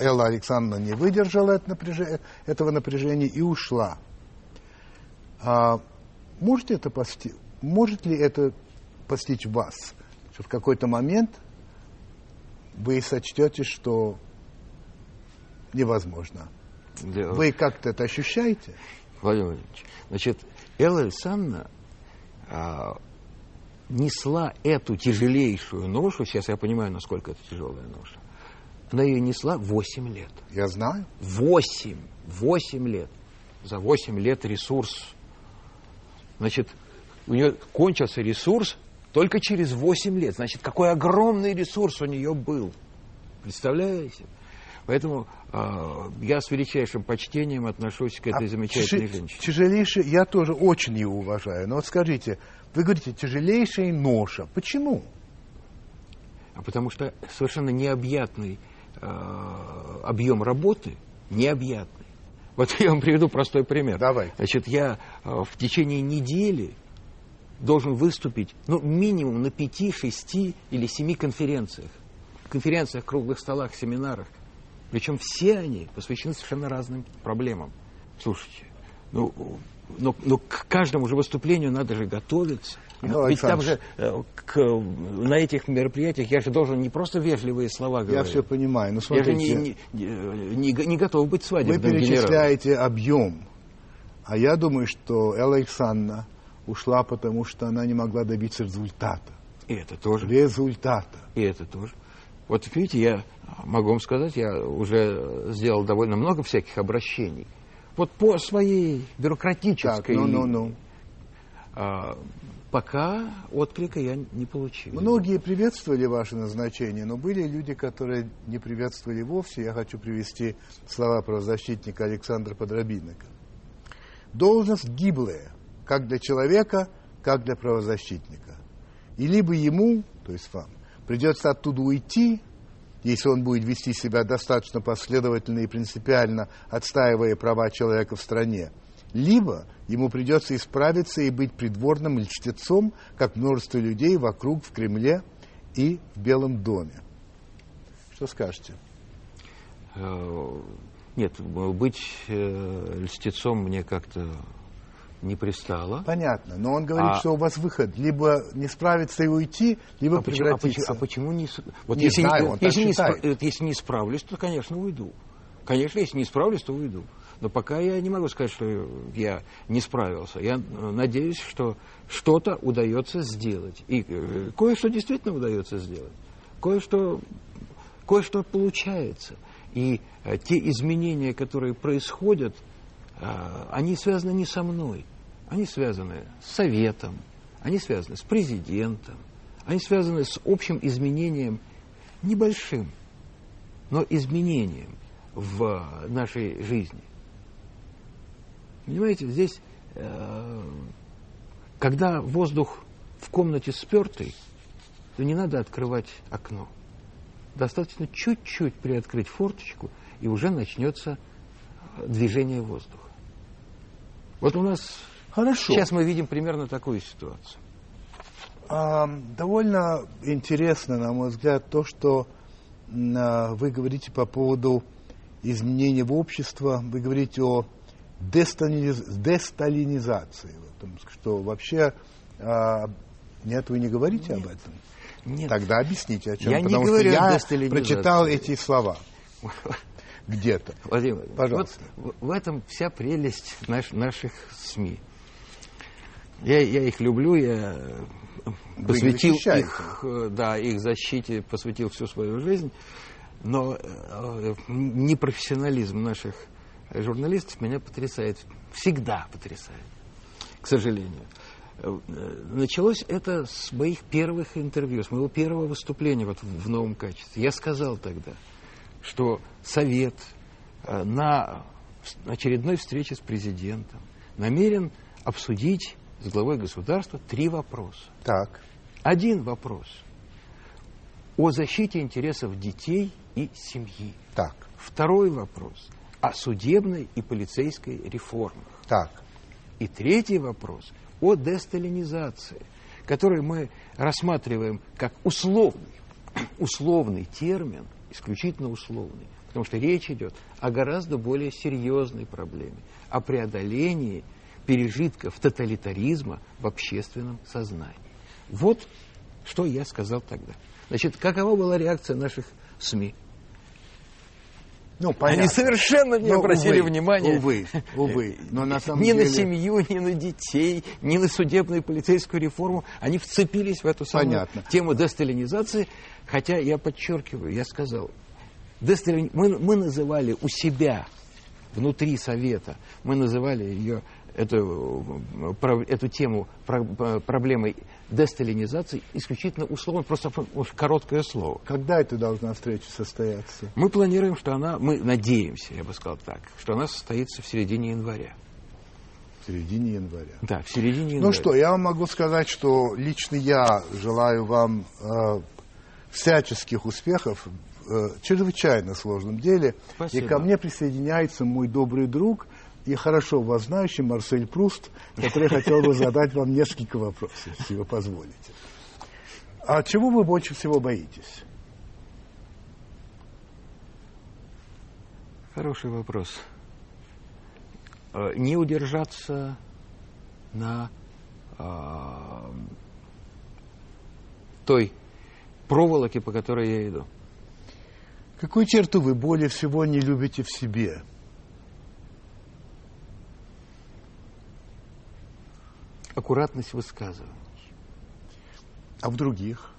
Элла Александровна не выдержала это напряже- этого напряжения и ушла. А, можете это пости- может ли это постичь вас, что в какой-то момент вы сочтете, что невозможно. Для- Вы как-то это ощущаете? Владимир Владимирович, значит, Элла Александровна а, несла эту тяжелейшую ношу, сейчас я понимаю, насколько это тяжелая ноша, она ее несла 8 лет. Я знаю. 8, 8 лет. За 8 лет ресурс. Значит, у нее кончился ресурс только через 8 лет. Значит, какой огромный ресурс у нее был. Представляете? Поэтому а, я с величайшим почтением отношусь к этой А замечательной женщине. Тяжелейший, я тоже очень его уважаю. Но вот скажите, вы говорите, тяжелейшая ноша. Почему? А потому что совершенно необъятный э, объем работы, необъятный. Вот я вам приведу простой пример. Давай. Значит, я э, в течение недели должен выступить, ну, минимум на пяти, шести или семи конференциях. Конференциях, круглых столах, семинарах. Причем все они посвящены совершенно разным проблемам. Слушайте, ну, но, но к каждому же выступлению надо же готовиться. Михаил Ведь там же э, к- на этих мероприятиях я же должен не просто вежливые слова Я говорить. все понимаю. Но Я же смотрите, не, не, не, не готов быть вы свадебным генералом. перечисляете объем. А я думаю, что Элла Александровна ушла, потому что она не могла добиться результата И это тоже. результата. И это тоже. Вот видите, я могу вам сказать, я уже сделал довольно много всяких обращений. Вот по своей бюрократической Так, ну, ну, ну. А, пока отклика я не получил. Многие приветствовали ваше назначение, но были люди, которые не приветствовали вовсе. Я хочу привести слова правозащитника Александра Подробинника. Должность гиблая, как для человека, как для правозащитника. И либо ему, то есть вам, придется оттуда уйти, если он будет вести себя достаточно последовательно и принципиально, отстаивая права человека в стране, либо ему придется исправиться и быть придворным льстецом, как множество людей вокруг в Кремле и в Белом доме. Что скажете? Э, Нет, быть э, льстецом мне как-то не пристало. Понятно, но он говорит, А- что у вас выход либо не справиться и уйти, либо А почему, а почему- а почему не... Вот Не если, знаю, не, он если, не спра- э, если не справлюсь, то, конечно, уйду. Конечно, если не справлюсь, то уйду. Но пока я не могу сказать, что я не справился. Я э, надеюсь, что что-то удается сделать. И э, кое-что действительно удается сделать. Кое-что кое-что получается. И те изменения, которые происходят, э, они связаны не со мной. Они связаны с Советом, они связаны с президентом, они связаны с общим изменением, небольшим, но изменением в нашей жизни. Понимаете, здесь, э, когда воздух в комнате спертый, то не надо открывать окно. Достаточно чуть-чуть приоткрыть форточку, и уже начнется э, движение воздуха. Вот у нас Хорошо. сейчас мы видим примерно такую ситуацию. А, довольно интересно, на мой взгляд, то, что а, вы говорите по поводу изменения в общество, вы говорите о десталиниз- десталинизации, в этом, что вообще а, нет, вы не говорите об этом. Нет. Тогда объясните, о чем. Я не потому говорю что о я десталинизации. прочитал эти слова где-то. Владимир, Пожалуйста. вот в в этом вся прелесть наш- наших СМИ. Я, я их люблю, я э, Вы посвятил защищаете. их, э, да, их защите, посвятил всю свою жизнь, но э, непрофессионализм наших журналистов меня потрясает, всегда потрясает, к сожалению. Началось это с моих первых интервью, с моего первого выступления вот в новом качестве. Я сказал тогда, что Совет на очередной встрече с президентом намерен обсудить с главой государства три вопроса. Так. Один вопрос о защите интересов детей и семьи. Так, Второй вопрос о судебной и полицейской реформах. так. И третий вопрос о десталинизации, который мы рассматриваем как условный, условный термин, исключительно условный, потому что речь идет о гораздо более серьезной проблеме, о преодолении пережитков тоталитаризма в общественном сознании. Вот что я сказал тогда. Значит, какова была реакция наших СМИ? Ну, Они совершенно не Но, обратили увы, внимания Увы, увы. Но на самом ни деле... на семью, ни на детей, ни на судебную и полицейскую реформу. Они вцепились в эту самую Понятно. тему десталинизации. Хотя я подчеркиваю, я сказал, десталини- мы, мы называли у себя, внутри Совета, мы называли ее, эту, про- эту тему про- проблемой десталинизации исключительно условно, просто короткое слово. Когда это должна встреча состояться? Мы планируем, что она, мы надеемся, я бы сказал так, что она состоится в середине января. В середине января. Да, в середине января. Ну что, я вам могу сказать, что лично я желаю вам э, всяческих успехов в э, чрезвычайно сложном деле. Спасибо. И ко мне присоединяется мой добрый друг и хорошо вас знающий Марсель Пруст, который хотел бы задать вам несколько вопросов, если вы позволите. А чего вы больше всего боитесь? Хороший вопрос. Э, Не удержаться на а, той проволоке, по которой я иду. Какую черту вы более всего не любите в себе? Аккуратность высказываний. А в других?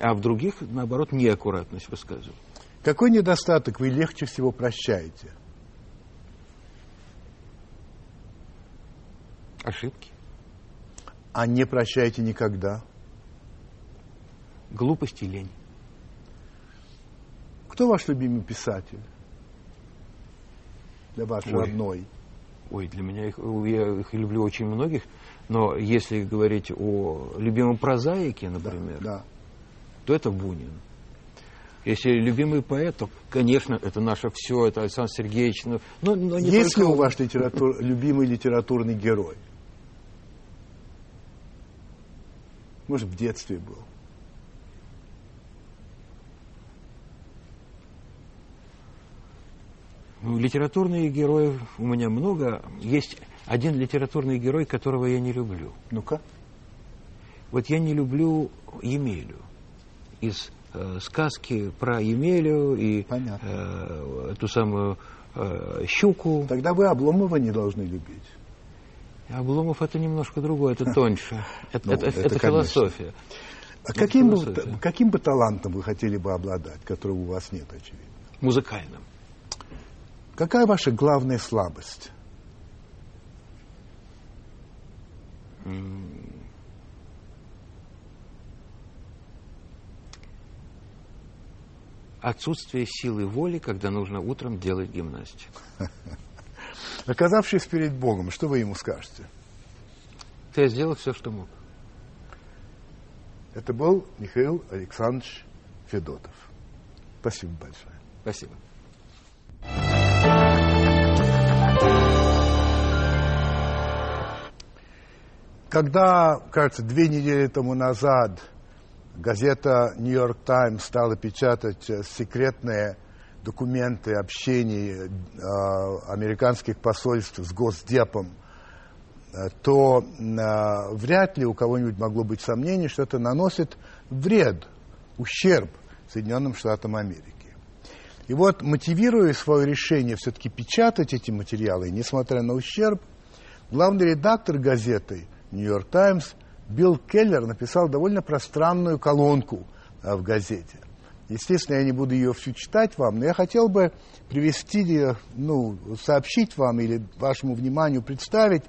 А в других, наоборот, неаккуратность высказываю. Какой недостаток вы легче всего прощаете? Ошибки. А не прощаете никогда? Глупость и лень. Кто ваш любимый писатель? Для вашей Ой. родной. Ой, для меня их, я их люблю очень многих, но если говорить о любимом прозаике, например, Да. то это Бунин. Если любимый поэт, то, конечно, это наше все, это Александр Сергеевич. Но, но, не Есть ли только у он. вас литератур- любимый литературный герой? Может, в детстве был? Литературных героев у меня много. Есть один литературный герой, которого я не люблю. Ну-ка. Вот я не люблю Емелю из э, сказки про Емелю и Понятно. э, эту самую э, щуку. Тогда вы Обломова не должны любить. Обломов это немножко другое, это тоньше. Это, Ну, это- это, это конечно. философия. А каким бы, каким бы талантом вы хотели бы обладать, которого у вас нет, очевидно? Музыкальным. Какая ваша главная слабость? Отсутствие силы воли, когда нужно утром делать гимнастику. Оказавшись перед Богом, что вы ему скажете? Я сделал все, что мог. Это был Михаил Александрович Федотов. Спасибо большое. Спасибо. Когда, кажется, две недели тому назад газета «Нью-Йорк Таймс» стала печатать э, секретные документы общений э, американских посольств с Госдепом, э, то э, вряд ли у кого-нибудь могло быть сомнение, что это наносит вред, ущерб Соединенным Штатам Америки. И вот, мотивируя свое решение все-таки печатать эти материалы, несмотря на ущерб, главный редактор газеты «Нью-Йорк Таймс» Билл Келлер написал довольно пространную колонку а, в газете. Естественно, я не буду ее всю читать вам, но я хотел бы привести, ну, сообщить вам или вашему вниманию представить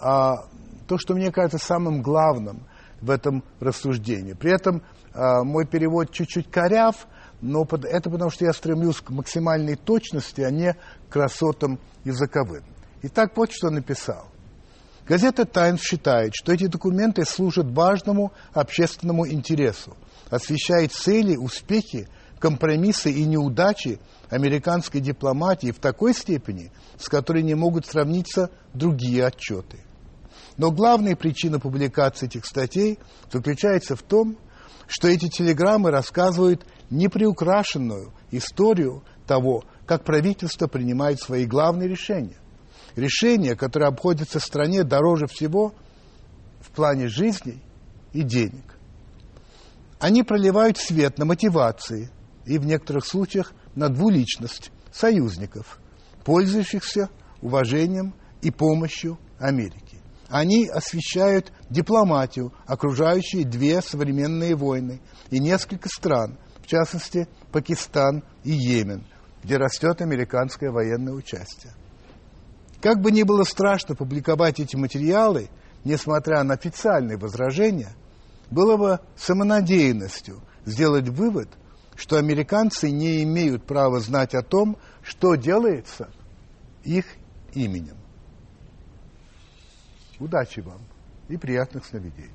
а, то, что мне кажется самым главным в этом рассуждении. При этом а, мой перевод чуть-чуть коряв, но под- это потому, что я стремлюсь к максимальной точности, а не к красотам языковым. Итак, вот что написал. Газета «Таймс» считает, что эти документы служат важному общественному интересу, освещает цели, успехи, компромиссы и неудачи американской дипломатии в такой степени, с которой не могут сравниться другие отчеты. Но главная причина публикации этих статей заключается в том, что эти телеграммы рассказывают неприукрашенную историю того, как правительство принимает свои главные решения. Решения, которые обходятся стране дороже всего в плане жизни и денег. Они проливают свет на мотивации и в некоторых случаях на двуличность союзников, пользующихся уважением и помощью Америки. Они освещают дипломатию, окружающие две современные войны и несколько стран, в частности Пакистан и Йемен, где растет американское военное участие. Как бы ни было страшно публиковать эти материалы, несмотря на официальные возражения, было бы самонадеянностью сделать вывод, что американцы не имеют права знать о том, что делается их именем. Удачи вам и приятных сновидений.